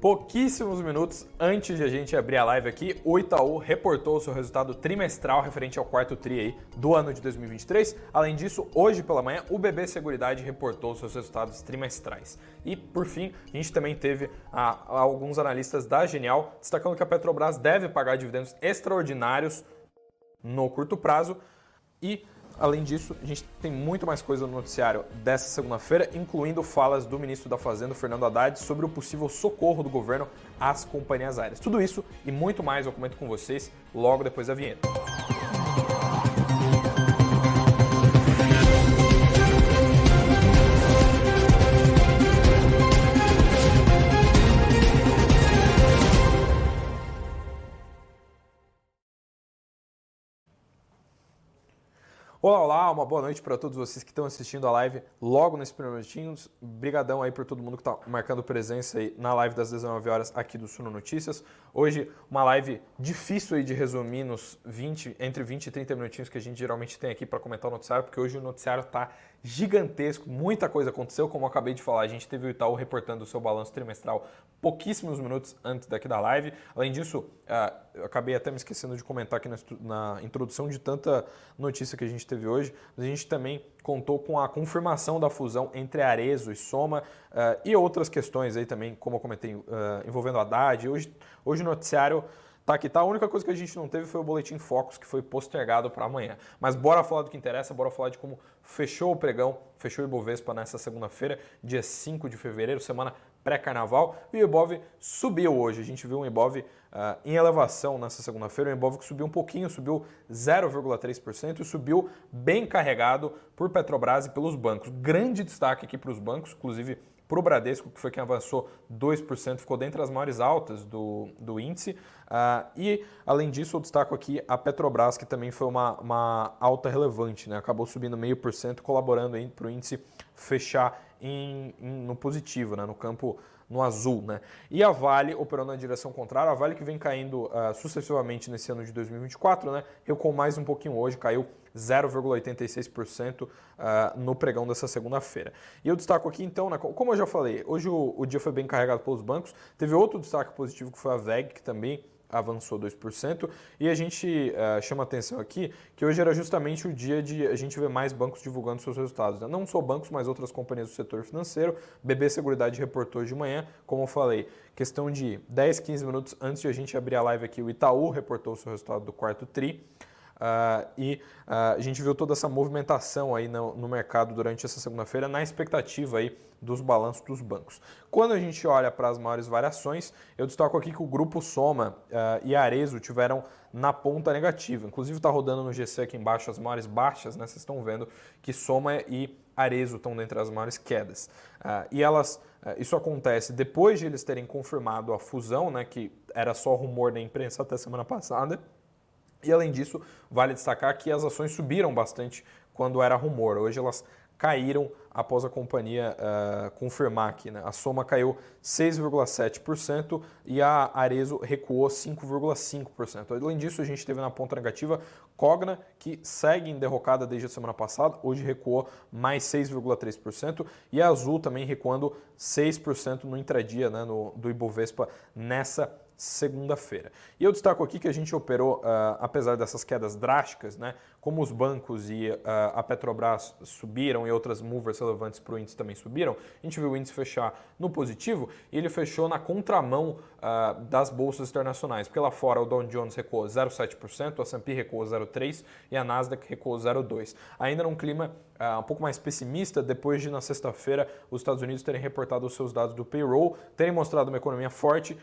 Pouquíssimos minutos antes de a gente abrir a live aqui, o Itaú reportou o seu resultado trimestral referente ao quarto TRI aí do ano de 2023. Além disso, hoje pela manhã, o BB Seguridade reportou seus resultados trimestrais. E, por fim, a gente também teve ah, alguns analistas da Genial destacando que a Petrobras deve pagar dividendos extraordinários no curto prazo e Além disso, a gente tem muito mais coisa no noticiário dessa segunda-feira, incluindo falas do ministro da Fazenda, Fernando Haddad, sobre o possível socorro do governo às companhias aéreas. Tudo isso e muito mais eu comento com vocês logo depois da vinheta. Olá, olá, uma boa noite para todos vocês que estão assistindo a live logo nesses primeiros minutinhos. Brigadão aí por todo mundo que está marcando presença aí na live das 19 horas aqui do Suno Notícias. Hoje, uma live difícil aí de resumir nos 20, entre 20 e 30 minutinhos que a gente geralmente tem aqui para comentar o noticiário, porque hoje o noticiário está gigantesco, muita coisa aconteceu, como eu acabei de falar, a gente teve o Itaú reportando o seu balanço trimestral pouquíssimos minutos antes daqui da live. Além disso, uh, eu acabei até me esquecendo de comentar aqui na, introdução de tanta notícia que a gente teve hoje, mas a gente também contou com a confirmação da fusão entre Arezo e Soma uh, e outras questões aí também, como eu comentei, uh, envolvendo a Haddad. Hoje, hoje o noticiário Tá aqui, tá? A única coisa que a gente não teve foi o boletim Focus, que foi postergado para amanhã. Mas bora falar do que interessa, bora falar de como fechou o pregão, fechou o Ibovespa nessa segunda-feira, dia 5 de fevereiro, semana pré-carnaval. E o Ibov subiu hoje. A gente viu um Ibov uh, em elevação nessa segunda-feira. O Ibov que subiu um pouquinho, subiu 0,3% e subiu bem carregado por Petrobras e pelos bancos. Grande destaque aqui para os bancos, inclusive para o Bradesco, que foi quem avançou 2%, ficou dentre as maiores altas do, do índice. Uh, e, além disso, eu destaco aqui a Petrobras, que também foi uma, uma alta relevante, né? acabou subindo meio por cento, colaborando para o índice fechar em, em, no positivo, né? no campo no azul. Né? E a Vale operando na direção contrária, a Vale que vem caindo uh, sucessivamente nesse ano de 2024, né? recuou mais um pouquinho hoje, caiu 0,86% uh, no pregão dessa segunda-feira. E eu destaco aqui então, né, como eu já falei, hoje o, dia foi bem carregado pelos bancos, teve outro destaque positivo que foi a VEG, que também avançou 2%. E a gente uh, chama atenção aqui que hoje era justamente o dia de a gente ver mais bancos divulgando seus resultados. Né? Não só bancos, mas outras companhias do setor financeiro. BB Seguridade reportou de manhã, como eu falei, questão de 10, 15 minutos antes de a gente abrir a live aqui, o Itaú reportou o seu resultado do quarto TRI. Uh, e uh, a gente viu toda essa movimentação aí no, no mercado durante essa segunda-feira na expectativa aí dos balanços dos bancos. Quando a gente olha para as maiores variações, eu destaco aqui que o grupo Soma uh, e Arezo tiveram na ponta negativa. Inclusive está rodando no GC aqui embaixo as maiores baixas, né? Vocês estão vendo que Soma e Arezo estão dentre as maiores quedas. e elas, isso acontece depois de eles terem confirmado a fusão, né? Que era só rumor da imprensa até semana passada e além disso, vale destacar que as ações subiram bastante quando era rumor. Hoje elas caíram após a companhia uh, confirmar aqui. Né? A soma caiu 6,7% e a Arezo recuou 5,5%. Além disso, a gente teve na ponta negativa Cogna, que segue em derrocada desde a semana passada, hoje recuou mais 6,3%, e a Azul também recuando 6% no intradia né, no, do Ibovespa nessa segunda-feira. E eu destaco aqui que a gente operou, uh, apesar dessas quedas drásticas, né, como os bancos e uh, a Petrobras subiram e outras movers relevantes para o índice também subiram, a gente viu o índice fechar no positivo e ele fechou na contramão uh, das bolsas internacionais. Porque lá fora o Dow Jones recuou 0,7%, o S&P recuou 0,3% e a Nasdaq recuou 0,2%. Ainda num clima uh, um pouco mais pessimista, depois de na sexta-feira os Estados Unidos terem reportado os seus dados do payroll, terem mostrado uma economia forte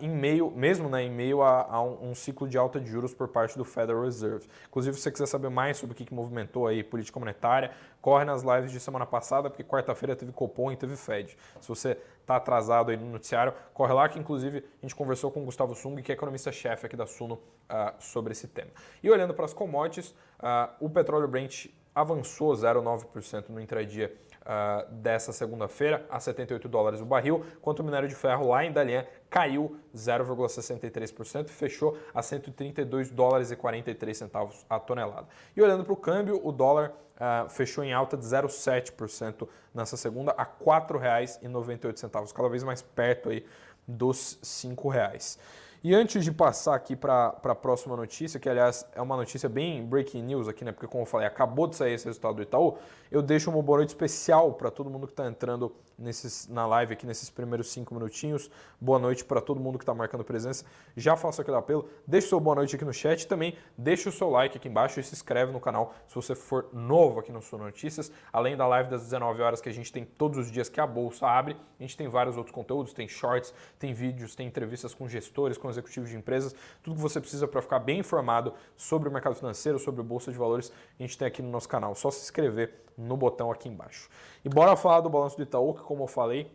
em meio, mesmo né, em meio a, a um, um, ciclo de alta de juros por parte do Federal Reserve. Inclusive, se você quiser saber mais sobre o que, que movimentou aí política monetária, corre nas lives de semana passada, porque quarta-feira teve Copom e teve Fed. Se você está atrasado aí no noticiário, corre lá que inclusive a gente conversou com o Gustavo Sung, que é economista-chefe aqui da Suno, uh, sobre esse tema. E olhando para as commodities, uh, o petróleo Brent avançou 0,9% no intradia uh, dessa segunda-feira a 78 dólares o barril, enquanto o minério de ferro lá em Dalian caiu 0,63% e fechou a 132 dólares e 43 centavos a tonelada. E olhando para o câmbio, o dólar uh, fechou em alta de 0,7% nessa segunda a R$ 4,98, cada vez mais perto aí dos R$ reais. E antes de passar aqui para a próxima notícia, que aliás é uma notícia bem breaking news aqui, né? Porque como eu falei, acabou de sair esse resultado do Itaú, eu deixo uma boa noite especial para todo mundo que está entrando nesses, na live aqui nesses primeiros cinco minutinhos. Boa noite para todo mundo que está marcando presença. Já faço aquele apelo, deixe seu boa noite aqui no chat também, deixe o seu like aqui embaixo e se inscreve no canal se você for novo aqui no Sul Notícias. Além da live das 19 horas que a gente tem todos os dias que a bolsa abre, a gente tem vários outros conteúdos, tem shorts, tem vídeos, tem entrevistas com gestores, com executivos de empresas, tudo que você precisa para ficar bem informado sobre o mercado financeiro, sobre a bolsa de valores, a gente tem aqui no nosso canal. Só se inscrever no botão aqui embaixo. E bora falar do balanço do Itaú, como eu falei,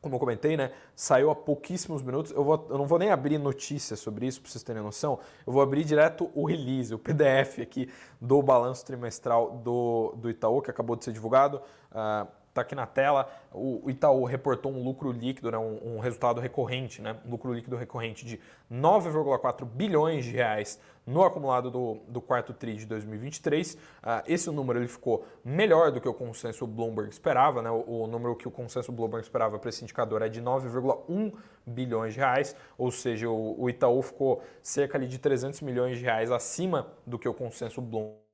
como eu comentei, né, saiu há pouquíssimos minutos. Eu, vou, eu não vou nem abrir notícias sobre isso, para vocês terem noção. Eu vou abrir direto o release, o PDF aqui do balanço trimestral do, do Itaú, que acabou de ser divulgado. Uh, está aqui na tela, o Itaú reportou um lucro líquido, né, um, um resultado recorrente, né, um lucro líquido recorrente de 9,4 bilhões de reais no acumulado do, do quarto TRI de 2023. Uh, ah, esse número ele ficou melhor do que o consenso Bloomberg esperava, né, o, o número que o consenso Bloomberg esperava para esse indicador é de 9,1 bilhões de reais, ou seja, o, o Itaú ficou cerca ali de 300 milhões de reais acima do que o consenso Bloomberg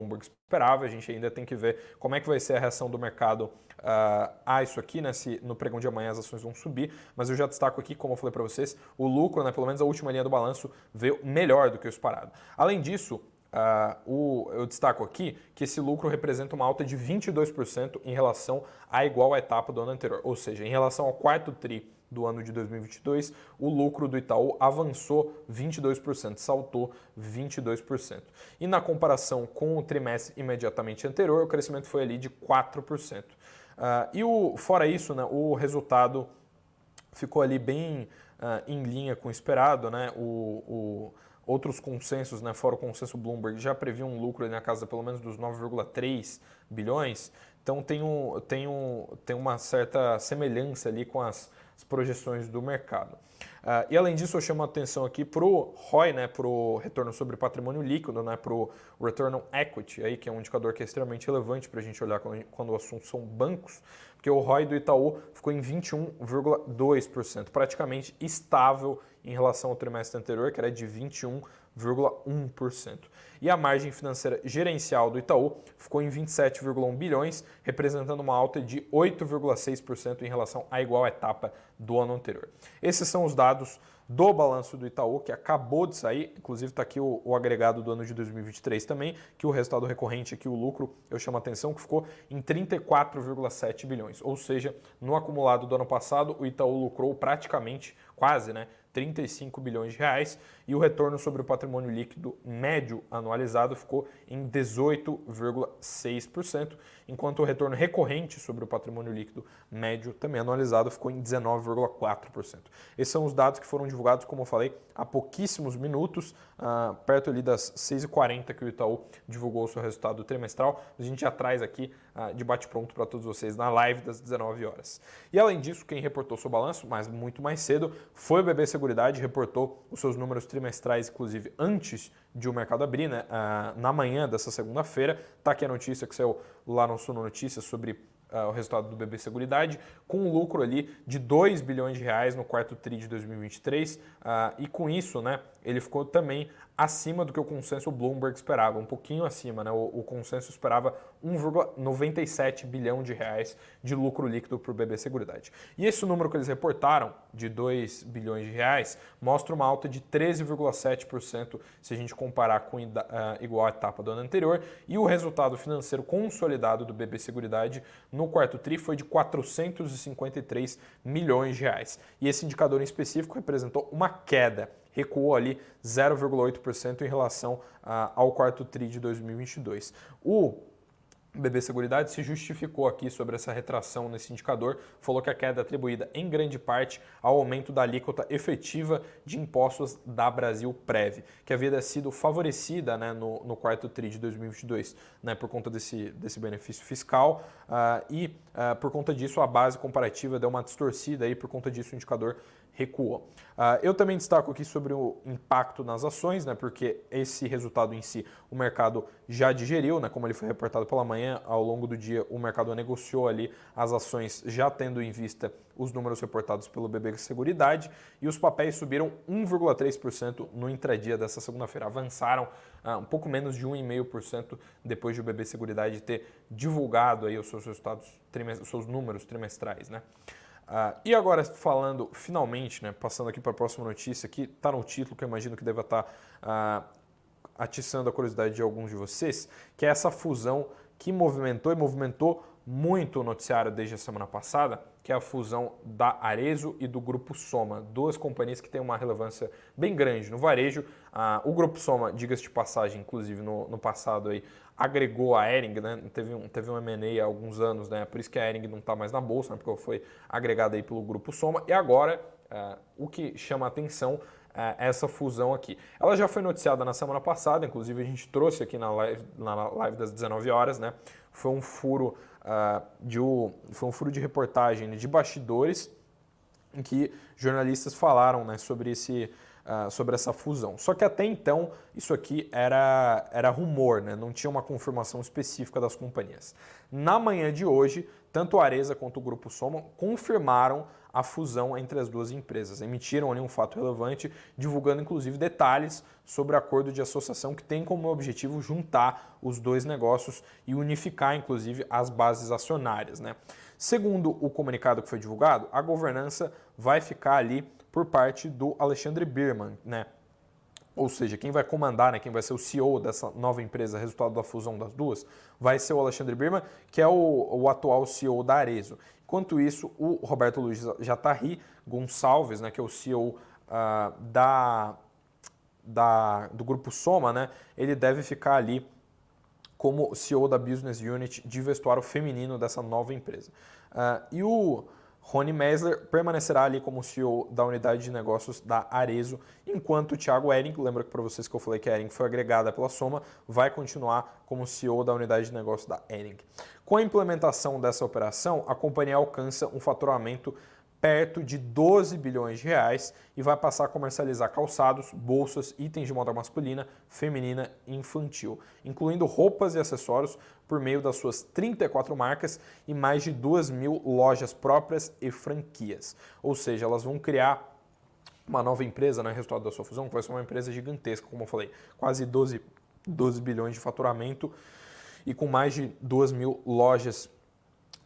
Bloomberg esperava. A gente ainda tem que ver como é que vai ser a reação do mercado uh, a isso aqui, né? Se no pregão de amanhã as ações vão subir. Mas eu já destaco aqui, como eu falei para vocês, o lucro, né? Pelo menos a última linha do balanço veio melhor do que o esperado. Além disso, Uh, o, eu destaco aqui que esse lucro representa uma alta de 22% em relação à igual etapa do ano anterior, ou seja, em relação ao quarto TRI do ano de 2022, o lucro do Itaú avançou 22%, saltou 22%. E na comparação com o trimestre imediatamente anterior, o crescimento foi ali de 4%. Uh, ah, e o, fora isso, né, o resultado ficou ali bem uh, em linha com o esperado. Né? O, o, outros consensos, né, fora o consenso Bloomberg, já previam um lucro na casa pelo menos dos 9,3 bilhões. Então tem, um, tem, um, tem uma certa semelhança ali com as as projeções do mercado. Uh, e além disso, eu chamo a atenção aqui para o ROI, né, para o retorno sobre patrimônio líquido, né, para o Return on Equity, aí, que é um indicador que é extremamente relevante para a gente olhar quando, quando o assunto são bancos, porque o ROI do Itaú ficou em 21,2%, praticamente estável em relação ao trimestre anterior, que era de 21%. 27,1%. E a margem financeira gerencial do Itaú ficou em 27,1 bilhões, representando uma alta de 8,6% em relação à igual etapa do ano anterior. Esses são os dados do balanço do Itaú, que acabou de sair, inclusive está aqui o, o, agregado do ano de 2023 também, que o resultado recorrente aqui, o lucro, eu chamo a atenção, que ficou em 34,7 bilhões. Ou seja, no acumulado do ano passado, o Itaú lucrou praticamente, quase, né, 35 bilhões de reais e o retorno sobre o patrimônio líquido médio anualizado ficou em 18,6%, enquanto o retorno recorrente sobre o patrimônio líquido médio também anualizado ficou em 19,4%. Esses são os dados que foram divulgados, como eu falei, há pouquíssimos minutos, uh, perto ali das 6h40 que o Itaú divulgou o seu resultado trimestral. A gente já traz aqui uh, de bate-pronto para todos vocês na live das 19 horas. E além disso, quem reportou seu balanço, mas muito mais cedo, foi o BB Seguridade, reportou os seus números trimestrais, inclusive antes de o mercado abrir, né? Uh, na manhã dessa segunda-feira. Está aqui a notícia que saiu lá no Suno Notícias sobre uh, o resultado do BB Seguridade, com um lucro ali de 2 bilhões de reais no quarto TRI de 2023. Uh, e com isso, né, ele ficou também acima do que o consenso Bloomberg esperava, um pouquinho acima. Né? O, o consenso esperava 1,97 bilhão de reais de lucro líquido para o BB Seguridade. E esse número que eles reportaram, de 2 bilhões de reais, mostra uma alta de 13,7% se a gente comparar com uh, igual à etapa do ano anterior. E o resultado financeiro consolidado do BB Seguridade no quarto TRI foi de 453 milhões de reais. E esse indicador em específico representou uma queda recuou ali 0,8% em relação a, ao quarto TRI de 2022. O BB Seguridade se justificou aqui sobre essa retração nesse indicador, falou que a queda é atribuída em grande parte ao aumento da alíquota efetiva de impostos da Brasil Prev, que havia sido favorecida né, no, no quarto TRI de 2022 né, por conta desse, desse benefício fiscal uh, e uh, por conta disso a base comparativa deu uma distorcida aí, por conta disso o indicador recuou. Uh, eu também destaco aqui sobre o impacto nas ações, né, porque esse resultado em si o mercado já digeriu, né, como ele foi reportado pela manhã, ao longo do dia o mercado negociou ali as ações já tendo em vista os números reportados pelo BB Seguridade e os papéis subiram 1,3% no intradia dessa segunda-feira, avançaram uh, um pouco menos de 1,5% depois de o BB Seguridade ter divulgado aí os seus resultados, os seus números trimestrais, né. Uh, e agora falando finalmente, né, passando aqui para a próxima notícia, que está no título, que eu imagino que deva estar tá, uh, atiçando a curiosidade de alguns de vocês, que é essa fusão que movimentou e movimentou muito o noticiário desde a semana passada, que é a fusão da Arezo e do Grupo Soma, duas companhias que têm uma relevância bem grande no varejo. Uh, o Grupo Soma, diga-se de passagem, inclusive no, no passado aí, agregou a Ering, né? Teve um, teve um M&A há alguns anos, né? Por isso que a Ering não está mais na bolsa, né? porque foi agregada aí pelo grupo Soma. E agora, uh, o que chama a atenção é essa fusão aqui. Ela já foi noticiada na semana passada, inclusive a gente trouxe aqui na live, na live das 19 horas, né? Foi um furo uh, de foi um furo de reportagem de bastidores em que jornalistas falaram, né, sobre esse uh, sobre essa fusão. Só que até então isso aqui era, era rumor, né? não tinha uma confirmação específica das companhias. Na manhã de hoje, tanto a Areza quanto o Grupo Soma confirmaram a fusão entre as duas empresas. Emitiram ali um fato relevante, divulgando inclusive detalhes sobre o acordo de associação que tem como objetivo juntar os dois negócios e unificar inclusive as bases acionárias. Né? Segundo o comunicado que foi divulgado, a governança vai ficar ali por parte do Alexandre Birman, né? Ou seja, quem vai comandar, né, quem vai ser o CEO dessa nova empresa, resultado da fusão das duas, vai ser o Alexandre Birman, que é o, o atual CEO da Arezo. Enquanto isso, o Roberto Luiz Jatarri Gonçalves, né, que é o CEO ah, da, da, do grupo Soma, né, ele deve ficar ali como CEO da Business Unit de vestuário feminino dessa nova empresa. Uh, e o Rony Mesler permanecerá ali como CEO da unidade de negócios da Arezo, enquanto o Thiago Ering, lembra para vocês que eu falei que a Ering foi agregada pela Soma, vai continuar como CEO da unidade de negócios da Ering. Com a implementação dessa operação, a companhia alcança um faturamento perto de 12 bilhões de reais e vai passar a comercializar calçados, bolsas, itens de moda masculina, feminina e infantil, incluindo roupas e acessórios por meio das suas 34 marcas e mais de 2 mil lojas próprias e franquias. Ou seja, elas vão criar uma nova empresa, né, resultado da sua fusão, que vai ser uma empresa gigantesca, como eu falei, quase 12, 12 bilhões de faturamento e com mais de 2 mil lojas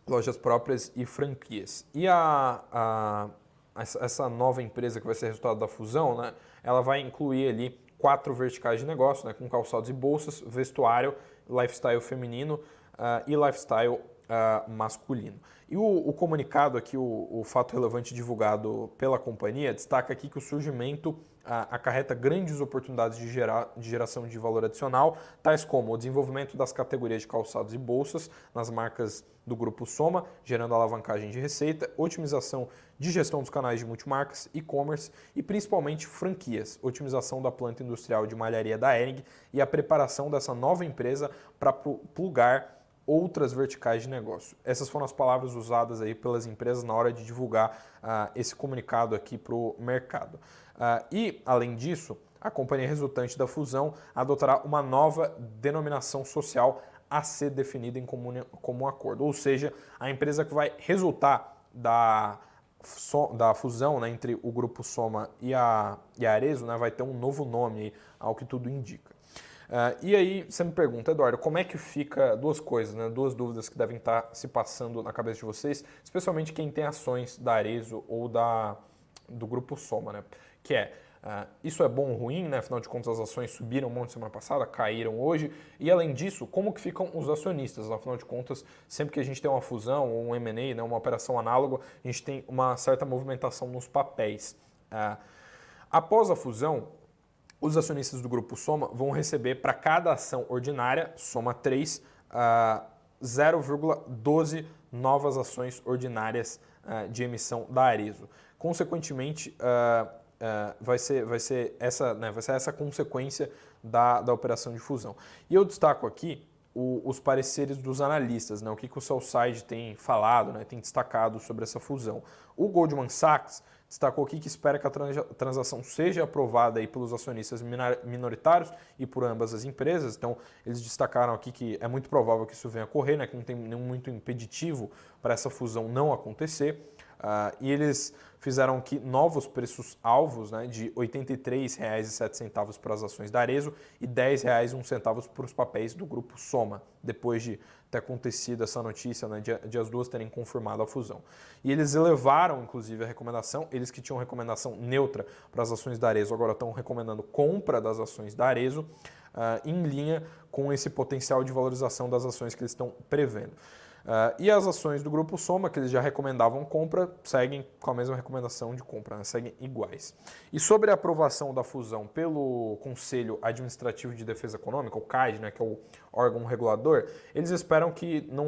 lojas próprias e franquias. E a, a, essa nova empresa que vai ser resultado da fusão, né, ela vai incluir ali quatro verticais de negócio, né, com calçados e bolsas, vestuário, lifestyle feminino uh, e lifestyle uh, masculino. E o, o comunicado aqui, o, o, fato relevante divulgado pela companhia, destaca aqui que o surgimento acarreta grandes oportunidades de, gerar, de geração de valor adicional, tais como o desenvolvimento das categorias de calçados e bolsas nas marcas do grupo Soma, gerando alavancagem de receita, otimização de gestão dos canais de multimarcas, e-commerce e principalmente franquias, otimização da planta industrial de malharia da Ering e a preparação dessa nova empresa para plugar outras verticais de negócio. Essas foram as palavras usadas aí pelas empresas na hora de divulgar uh, esse comunicado aqui para o mercado. Uh, e, além disso, a companhia resultante da fusão adotará uma nova denominação social a ser definida em comum, comum acordo. Ou seja, a empresa que vai resultar da, da fusão né, entre o grupo Soma e a, e a Arezo né, vai ter um novo nome, ao que tudo indica. Uh, e aí você me pergunta, Eduardo, como é que fica duas coisas, né, duas dúvidas que devem estar se passando na cabeça de vocês, especialmente quem tem ações da Arezo ou da, do grupo Soma, né? Que é, uh, isso é bom ou ruim, né? Afinal de contas, as ações subiram um monte semana passada, caíram hoje. E além disso, como que ficam os acionistas? Afinal de contas, sempre que a gente tem uma fusão ou um M&A, né, uma operação análoga, a gente tem uma certa movimentação nos papéis. Uh, após a fusão, os acionistas do grupo Soma vão receber para cada ação ordinária, Soma 3, uh, 0,12 novas ações ordinárias uh, de emissão da Arezo. Consequentemente, uh, uh, vai, ser, vai, ser essa, né, vai ser essa consequência da, da operação de fusão. E eu destaco aqui o, os pareceres dos analistas, né, o que, que o Southside tem falado, né, tem destacado sobre essa fusão. O Goldman Sachs destacou aqui que espera que a transação seja aprovada aí pelos acionistas minoritários e por ambas as empresas. Então, eles destacaram aqui que é muito provável que isso venha a ocorrer, né, que não tem nenhum muito impeditivo para essa fusão não acontecer. Uh, e eles fizeram aqui novos preços alvos né, de R$ 83,07 para as ações da Arezo e R$ 10,01 para os papéis do grupo Soma, depois de ter acontecido essa notícia, né, de, de, as duas terem confirmado a fusão. E eles elevaram, inclusive, a recomendação, eles que tinham recomendação neutra para as ações da Arezo, agora estão recomendando compra das ações da Arezo, uh, em linha com esse potencial de valorização das ações que eles estão prevendo. Uh, e as ações do grupo Soma, que eles já recomendavam compra, seguem com a mesma recomendação de compra, né? seguem iguais. E sobre a aprovação da fusão pelo Conselho Administrativo de Defesa Econômica, o CAD, né, que é o órgão regulador, eles esperam que não,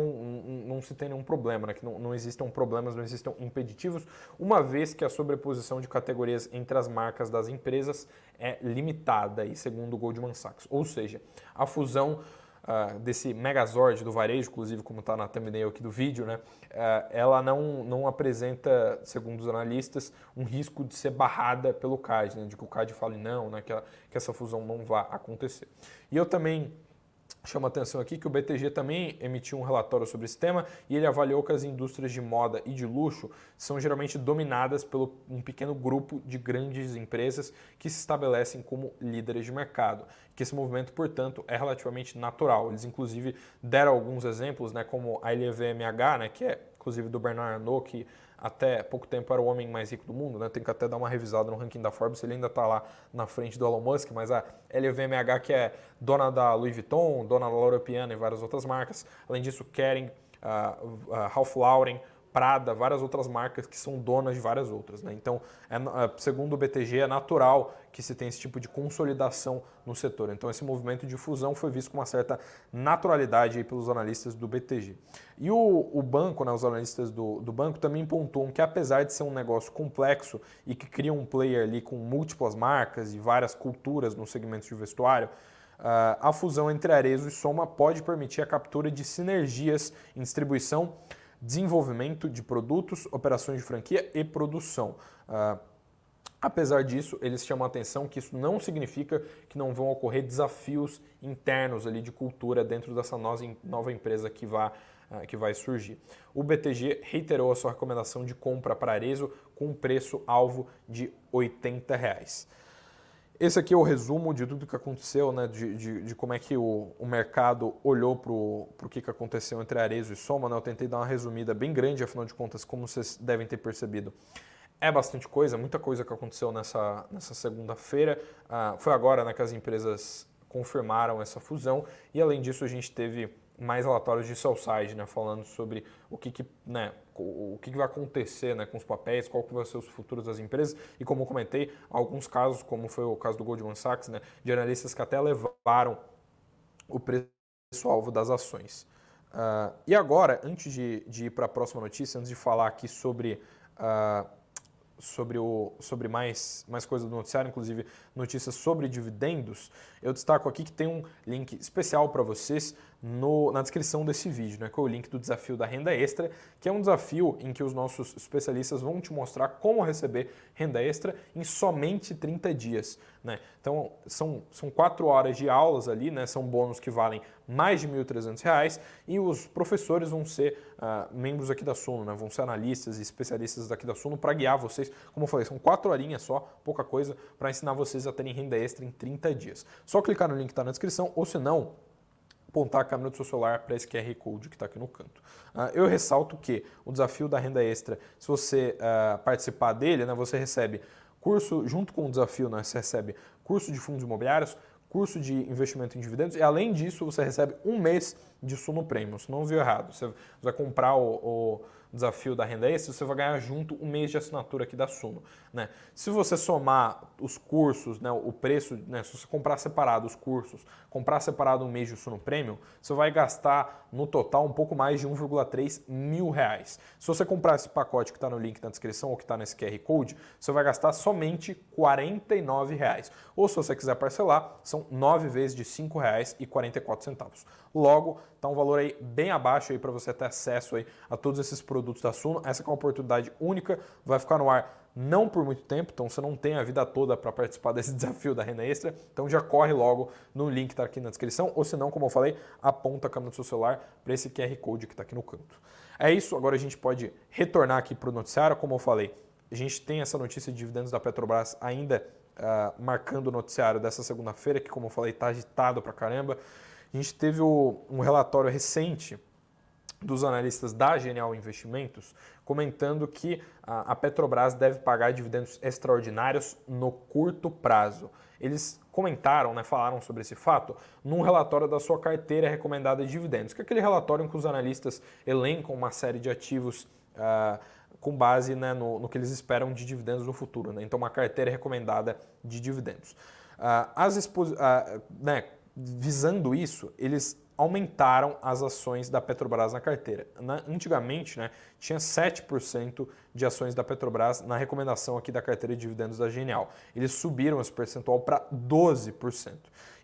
não se tenha nenhum problema, né, que não, não existam problemas, não existam impeditivos, uma vez que a sobreposição de categorias entre as marcas das empresas é limitada, aí, segundo o Goldman Sachs. Ou seja, a fusão uh, desse Megazord do varejo, inclusive como está na thumbnail aqui do vídeo, né, uh, ela não, não apresenta, segundo os analistas, um risco de ser barrada pelo CAD, né, de que o CAD fale não, né, que, que essa fusão não vá acontecer. E eu também chama atenção aqui que o BTG também emitiu um relatório sobre esse tema e ele avaliou que as indústrias de moda e de luxo são geralmente dominadas por um pequeno grupo de grandes empresas que se estabelecem como líderes de mercado. Que esse movimento, portanto, é relativamente natural. Eles, inclusive, deram alguns exemplos, né, como a LVMH, né, que é inclusive do Bernard Arnault, que até pouco tempo era o homem mais rico do mundo, né? Tem que até dar uma revisada no ranking da Forbes, ele ainda está lá na frente do Elon Musk, mas a LVMH que é dona da Louis Vuitton, dona da Laura Piana e várias outras marcas. Além disso, Kering, uh, uh, Ralph Lauren, Prada, várias outras marcas que são donas de várias outras. Né? Então, é, é, segundo o BTG, é natural que se tenha esse tipo de consolidação no setor. Então, esse movimento de fusão foi visto com uma certa naturalidade pelos analistas do BTG. E o, o banco, né, os analistas do, do, banco também pontuam que, apesar de ser um negócio complexo e que cria um player ali com múltiplas marcas e várias culturas no segmento de vestuário, Uh, a fusão entre Arezo e Soma pode permitir a captura de sinergias em distribuição desenvolvimento de produtos, operações de franquia e produção. Uh, apesar disso, eles chamam a atenção que isso não significa que não vão ocorrer desafios internos ali de cultura dentro dessa nova empresa que vai, uh, que vai surgir. O BTG reiterou a sua recomendação de compra para Arezo com um preço alvo de 80 reais. Esse aqui é o resumo de tudo que aconteceu, né, de, de, de como é que o, o mercado olhou para o que, que aconteceu entre Arezo e Soma. Né? Eu tentei dar uma resumida bem grande, afinal de contas, como vocês devem ter percebido. É bastante coisa, muita coisa que aconteceu nessa, nessa segunda-feira. Ah, foi agora né, que as empresas confirmaram essa fusão e, além disso, a gente teve mais relatórios de Southside, né, falando sobre o que, que, né, o que, vai acontecer né, com os papéis, qual que vai ser os futuros das empresas e como eu comentei, alguns casos, como foi o caso do Goldman Sachs, né, de analistas que até levaram o preço-alvo das ações. Uh, e agora, antes de, de ir para a próxima notícia, antes de falar aqui sobre uh, sobre, o, sobre mais, mais coisas do noticiário, inclusive notícias sobre dividendos, eu destaco aqui que tem um link especial para vocês no, na descrição desse vídeo, né, que é o link do desafio da renda extra, que é um desafio em que os nossos especialistas vão te mostrar como receber renda extra em somente 30 dias. Né? Então, são, são quatro horas de aulas ali, né, são bônus que valem mais de R$ 1.300 e os professores vão ser uh, membros aqui da Suno, né, vão ser analistas e especialistas daqui da Suno para guiar vocês. Como eu falei, são quatro horinhas só, pouca coisa, para ensinar vocês a terem renda extra em 30 dias. Só clicar no link que está na descrição, ou se não, apontar a câmera do seu celular para esse QR Code que está aqui no canto. Uh, eu ressalto que o desafio da renda extra, se você uh, participar dele, né, você recebe curso, junto com o desafio, né, você recebe curso de fundos imobiliários, curso de investimento em dividendos e além disso você recebe um mês de Suno Premium. Se não viu errado, você vai comprar o, o desafio da renda extra, você vai ganhar junto um mês de assinatura aqui da Suno. Né? Se você somar os cursos, né, o preço, né, se você comprar separado os cursos, comprar separado um mês de Suno Premium, você vai gastar no total um pouco mais de 1,3 mil reais. Se você comprar esse pacote que está no link na descrição ou que está nesse QR Code, você vai gastar somente 49 reais. Ou se você quiser parcelar, são 9 vezes de R$ 5,44. Logo, está um valor aí bem abaixo aí para você ter acesso aí a todos esses produtos da Suno. Essa é uma oportunidade única, vai ficar no ar não por muito tempo, então você não tem a vida toda para participar desse desafio da renda extra, então já corre logo no link que está aqui na descrição, ou se não, como eu falei, aponta a câmera do seu celular para esse QR Code que está aqui no canto. É isso, agora a gente pode retornar aqui para o noticiário, como eu falei, a gente tem essa notícia de dividendos da Petrobras ainda uh, marcando o noticiário dessa segunda-feira, que como eu falei, está agitado para caramba. A gente teve um relatório recente dos analistas da Genial Investimentos comentando que a Petrobras deve pagar dividendos extraordinários no curto prazo. Eles comentaram, né, falaram sobre esse fato num relatório da sua carteira recomendada de dividendos, que é aquele relatório em que os analistas elencam uma série de ativos uh, com base né, no, no, que eles esperam de dividendos no futuro. Né? Então, uma carteira recomendada de dividendos. Uh, as uh, né, visando isso, eles aumentaram as ações da Petrobras na carteira. Na, antigamente, né, tinha 7% de ações da Petrobras na recomendação aqui da carteira de dividendos da Genial. Eles subiram esse percentual para 12%.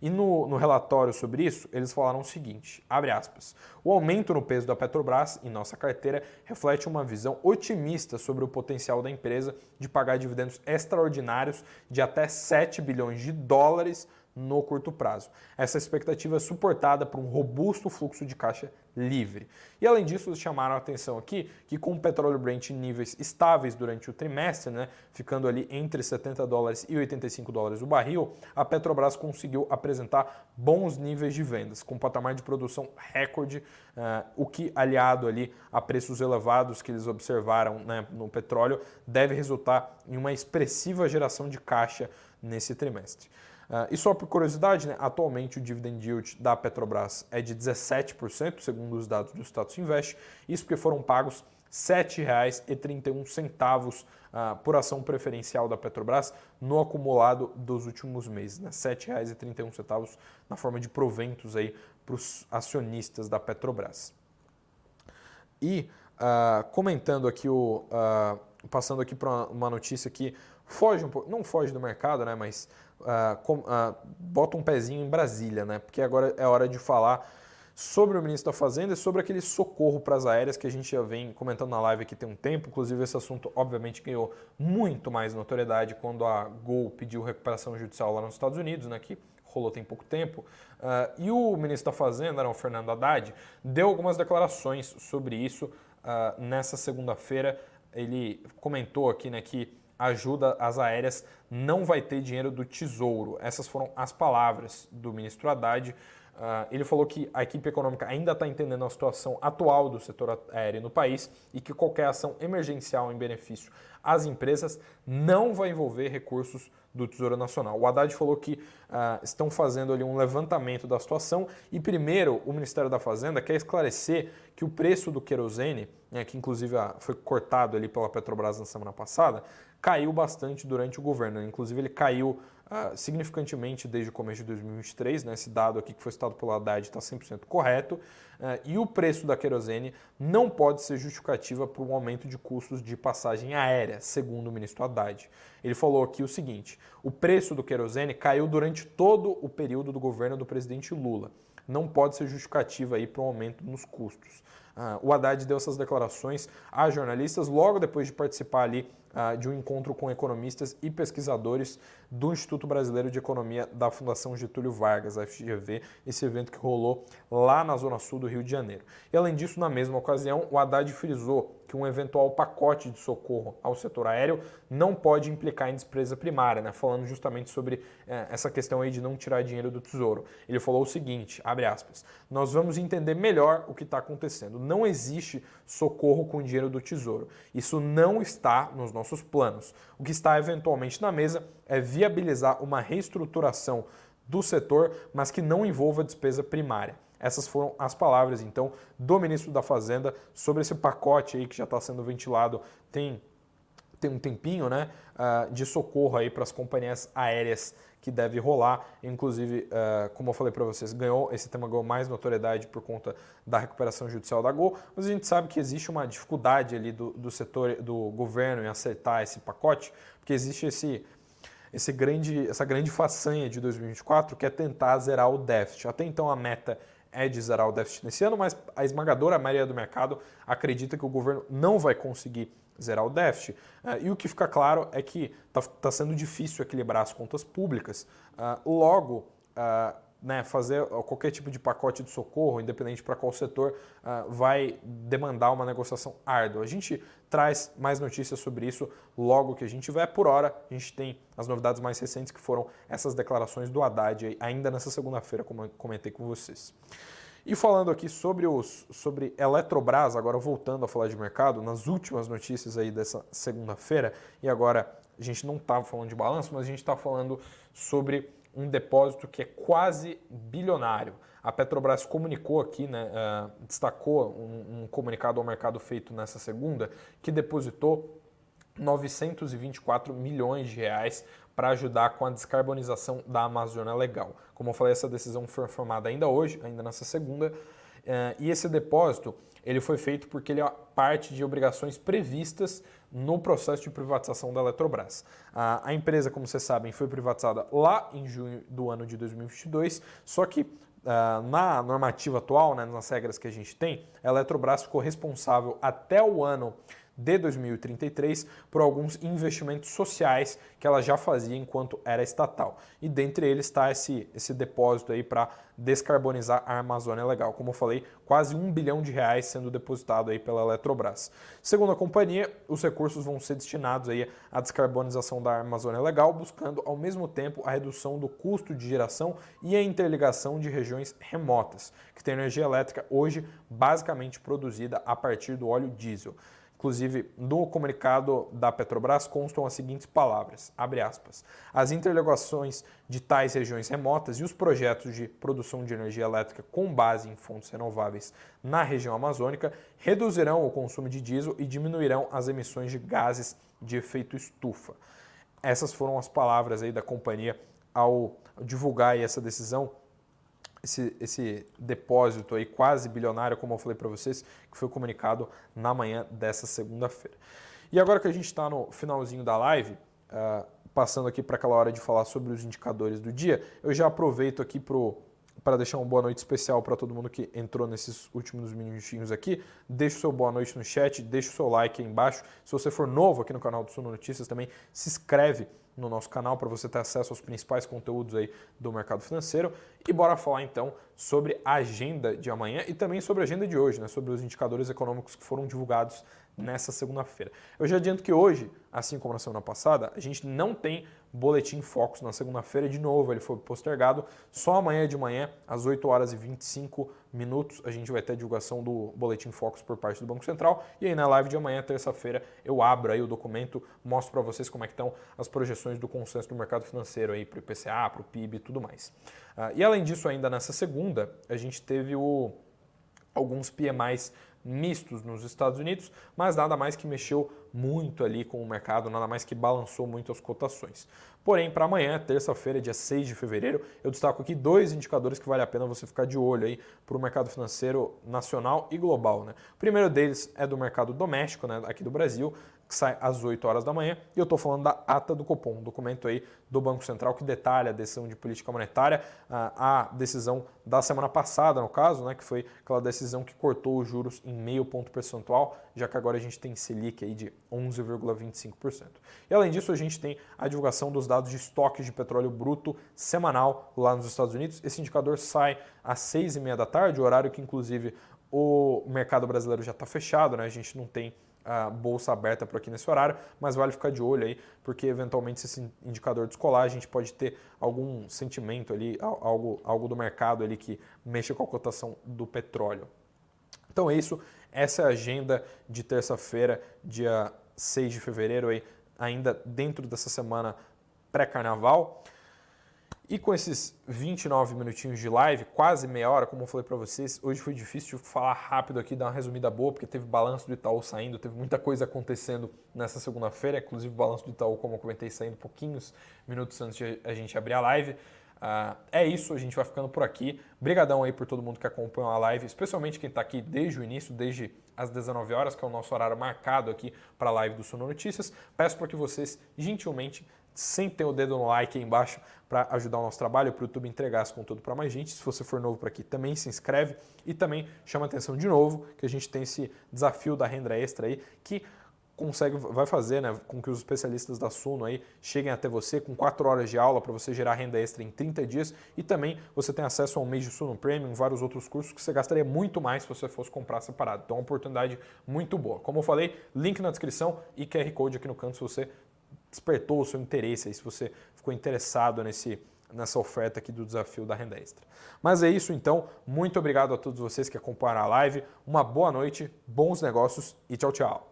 E no, no, relatório sobre isso, eles falaram o seguinte, abre aspas, o aumento no peso da Petrobras em nossa carteira reflete uma visão otimista sobre o potencial da empresa de pagar dividendos extraordinários de até 7 bilhões de dólares no curto prazo. Essa expectativa é suportada por um robusto fluxo de caixa livre. E além disso, chamaram a atenção aqui que com o petróleo Brent em níveis estáveis durante o trimestre, né, ficando ali entre 70 dólares e 85 dólares o barril, a Petrobras conseguiu apresentar bons níveis de vendas, com patamar de produção recorde, uh, o que aliado ali a preços elevados que eles observaram né, no petróleo, deve resultar em uma expressiva geração de caixa nesse trimestre. Uh, e só por curiosidade, né, atualmente o dividend yield da Petrobras é de 17%, segundo os dados do Status Invest, isso porque foram pagos R$ 7,31 uh, por ação preferencial da Petrobras no acumulado dos últimos meses, né, R$ 7,31 na forma de proventos para os acionistas da Petrobras. E uh, comentando aqui o, passando aqui para uma notícia que foge um pouco, não foge do mercado, né, mas uh, com, uh, bota um pezinho em Brasília, né? Porque agora é hora de falar sobre o ministro da Fazenda e sobre aquele socorro para as aéreas que a gente já vem comentando na live aqui tem um tempo. Inclusive, esse assunto, obviamente, ganhou muito mais notoriedade quando a Gol pediu recuperação judicial lá nos Estados Unidos, né? Que rolou tem pouco tempo. Uh, e o ministro da Fazenda, né, o Fernando Haddad, deu algumas declarações sobre isso uh, nessa segunda-feira. Ele comentou aqui né, que ajuda às aéreas não vai ter dinheiro do Tesouro. Essas foram as palavras do ministro Haddad. Uh, ele falou que a equipe econômica ainda está entendendo a situação atual do setor aéreo no país e que qualquer ação emergencial em benefício às empresas não vai envolver recursos do Tesouro Nacional. O Haddad falou que uh, estão fazendo ali um levantamento da situação e primeiro o Ministério da Fazenda quer esclarecer que o preço do querosene, né, que inclusive ah, foi cortado ali pela Petrobras na semana passada, caiu bastante durante o governo. Inclusive ele caiu uh, significantemente desde o começo de 2023, né? esse dado aqui que foi citado pelo Haddad está 100% correto, uh, e o preço da querosene não pode ser justificativa para um aumento de custos de passagem aérea, segundo o ministro Haddad. Ele falou aqui o seguinte, o preço do querosene caiu durante todo o período do governo do presidente Lula. Não pode ser justificativa aí para um aumento nos custos. Uh, o Haddad deu essas declarações a jornalistas logo depois de participar ali de um encontro com economistas e pesquisadores do Instituto Brasileiro de Economia da Fundação Getúlio Vargas, a FGV, esse evento que rolou lá na Zona Sul do Rio de Janeiro. E além disso, na mesma ocasião, o Haddad frisou que um eventual pacote de socorro ao setor aéreo não pode implicar em despesa primária, né? falando justamente sobre eh, essa questão aí de não tirar dinheiro do tesouro. Ele falou o seguinte, abre aspas, nós vamos entender melhor o que está acontecendo. Não existe socorro com dinheiro do tesouro. Isso não está nos nossos planos. O que está eventualmente na mesa é viabilizar uma reestruturação do setor, mas que não envolva despesa primária. Essas foram as palavras, então, do ministro da Fazenda sobre esse pacote aí que já está sendo ventilado tem, tem um tempinho, né, uh, de socorro aí para as companhias aéreas que deve rolar. Inclusive, uh, como eu falei para vocês, ganhou esse tema ganhou mais notoriedade por conta da recuperação judicial da Gol, mas a gente sabe que existe uma dificuldade ali do, do setor do governo em acertar esse pacote, porque existe esse esse grande, essa grande façanha de 2024 que é tentar zerar o déficit. Até então a meta é de zerar o déficit nesse ano, mas a esmagadora maioria do mercado acredita que o governo não vai conseguir zerar o déficit. Uh, e o que fica claro é que está tá sendo difícil equilibrar as contas públicas. Uh, logo, uh, né, fazer qualquer tipo de pacote de socorro, independente para qual setor, uh, vai demandar uma negociação árdua. A gente traz mais notícias sobre isso logo que a gente tiver. Por hora, a gente tem as novidades mais recentes que foram essas declarações do Haddad ainda nessa segunda-feira, como eu comentei com vocês. E falando aqui sobre os sobre Eletrobras, agora voltando a falar de mercado, nas últimas notícias aí dessa segunda-feira, e agora a gente não estava falando de balanço, mas a gente está falando sobre um depósito que é quase bilionário. A Petrobras comunicou aqui, né, uh, destacou um, um comunicado ao mercado feito nessa segunda, que depositou 924 milhões de reais para ajudar com a descarbonização da Amazônia Legal. Como eu falei, essa decisão foi formada ainda hoje, ainda nessa segunda, uh, e esse depósito ele foi feito porque ele é parte de obrigações previstas no processo de privatização da Eletrobras. A, empresa, como vocês sabem, foi privatizada lá em junho do ano de 2022, só que Uh, na normativa atual, né, nas regras que a gente tem, a Eletrobras ficou responsável até o ano de 2033 por alguns investimentos sociais que ela já fazia enquanto era estatal. E dentre eles está esse, esse depósito aí para descarbonizar a Amazônia Legal. Como eu falei, quase um bilhão de reais sendo depositado aí pela Eletrobras. Segundo a companhia, os recursos vão ser destinados aí à descarbonização da Amazônia Legal, buscando ao mesmo tempo a redução do custo de geração e a interligação de regiões remotas, que tem energia elétrica hoje basicamente produzida a partir do óleo diesel. Inclusive, no comunicado da Petrobras constam as seguintes palavras, aspas, as interligações de tais regiões remotas e os projetos de produção de energia elétrica com base em fontes renováveis na região amazônica reduzirão o consumo de diesel e diminuirão as emissões de gases de efeito estufa. Essas foram as palavras aí da companhia ao divulgar essa decisão esse, esse depósito aí quase bilionário, como eu falei para vocês, que foi comunicado na manhã dessa segunda-feira. E agora que a gente está no finalzinho da live, uh, passando aqui para aquela hora de falar sobre os indicadores do dia, eu já aproveito aqui para deixar uma boa noite especial para todo mundo que entrou nesses últimos minutinhos aqui. Deixa o seu boa noite no chat, deixa o seu like aí embaixo. Se você for novo aqui no canal do Suno Notícias também, se inscreve no nosso canal para você ter acesso aos principais conteúdos aí do mercado financeiro. E bora falar então sobre a agenda de amanhã e também sobre a agenda de hoje, né, sobre os indicadores econômicos que foram divulgados nessa segunda-feira. Eu já adianto que hoje, assim como na semana passada, a gente não tem boletim Focus na segunda-feira de novo, ele foi postergado. Só amanhã de manhã, às 8 horas e 25 minutos, a gente vai ter a divulgação do boletim Focus por parte do Banco Central. E aí na live de amanhã, terça-feira, eu abro aí o documento, mostro para vocês como é que estão as projeções do consenso do mercado financeiro aí para o IPCA, para o PIB e tudo mais. Uh, e além disso, ainda nessa segunda, a gente teve o, alguns PMIs mistos nos Estados Unidos, mas nada mais que mexeu muito ali com o mercado, nada mais que balançou muito as cotações. Porém, para amanhã, terça-feira, dia 6 de fevereiro, eu destaco aqui dois indicadores que vale a pena você ficar de olho aí para o mercado financeiro nacional e global. Né? O primeiro deles é do mercado doméstico, né, aqui do Brasil, que sai às 8 horas da manhã, e eu estou falando da ata do Copom, um documento aí do Banco Central que detalha a decisão de política monetária, a decisão da semana passada, no caso, né, que foi aquela decisão que cortou os juros em meio ponto percentual, já que agora a gente tem Selic aí de 11,25%. E além disso, a gente tem a divulgação dos dados de estoques de petróleo bruto semanal lá nos Estados Unidos. Esse indicador sai às 6h30 da tarde, horário que inclusive o mercado brasileiro já está fechado, né? a gente não tem a bolsa aberta por aqui nesse horário, mas vale ficar de olho aí, porque eventualmente se esse indicador descolar, a gente pode ter algum sentimento ali, algo, algo do mercado ali que mexa com a cotação do petróleo. Então é isso, essa é a agenda de terça-feira, dia 6 de fevereiro, aí, ainda dentro dessa semana pré-carnaval. E com esses 29 minutinhos de live, quase meia hora, como eu falei para vocês, hoje foi difícil falar rápido aqui, dar uma resumida boa, porque teve balanço do Itaú saindo, teve muita coisa acontecendo nessa segunda-feira, inclusive o balanço do Itaú, como eu comentei, saindo pouquinhos minutos antes de a gente abrir a live. Uh, é isso, a gente vai ficando por aqui. Brigadão aí por todo mundo que acompanhou a live, especialmente quem está aqui desde o início, desde as 19 horas, que é o nosso horário marcado aqui para a live do Suno Notícias. Peço para que vocês gentilmente Sentem o dedo no like aí embaixo para ajudar o nosso trabalho, para o YouTube entregar esse conteúdo para mais gente. Se você for novo por aqui, também se inscreve e também chama atenção de novo que a gente tem esse desafio da renda extra aí, que consegue, vai fazer né, com que os especialistas da Suno aí cheguem até você com 4 horas de aula para você gerar renda extra em 30 dias e também você tem acesso a um mês de Suno Premium, vários outros cursos que você gastaria muito mais se você fosse comprar separado. Então é uma oportunidade muito boa. Como eu falei, link na descrição e QR Code aqui no canto se você despertou o seu interesse, aí, se você ficou interessado nesse nessa oferta aqui do desafio da renda extra. Mas é isso então, muito obrigado a todos vocês que acompanharam a live, uma boa noite, bons negócios e tchau, tchau.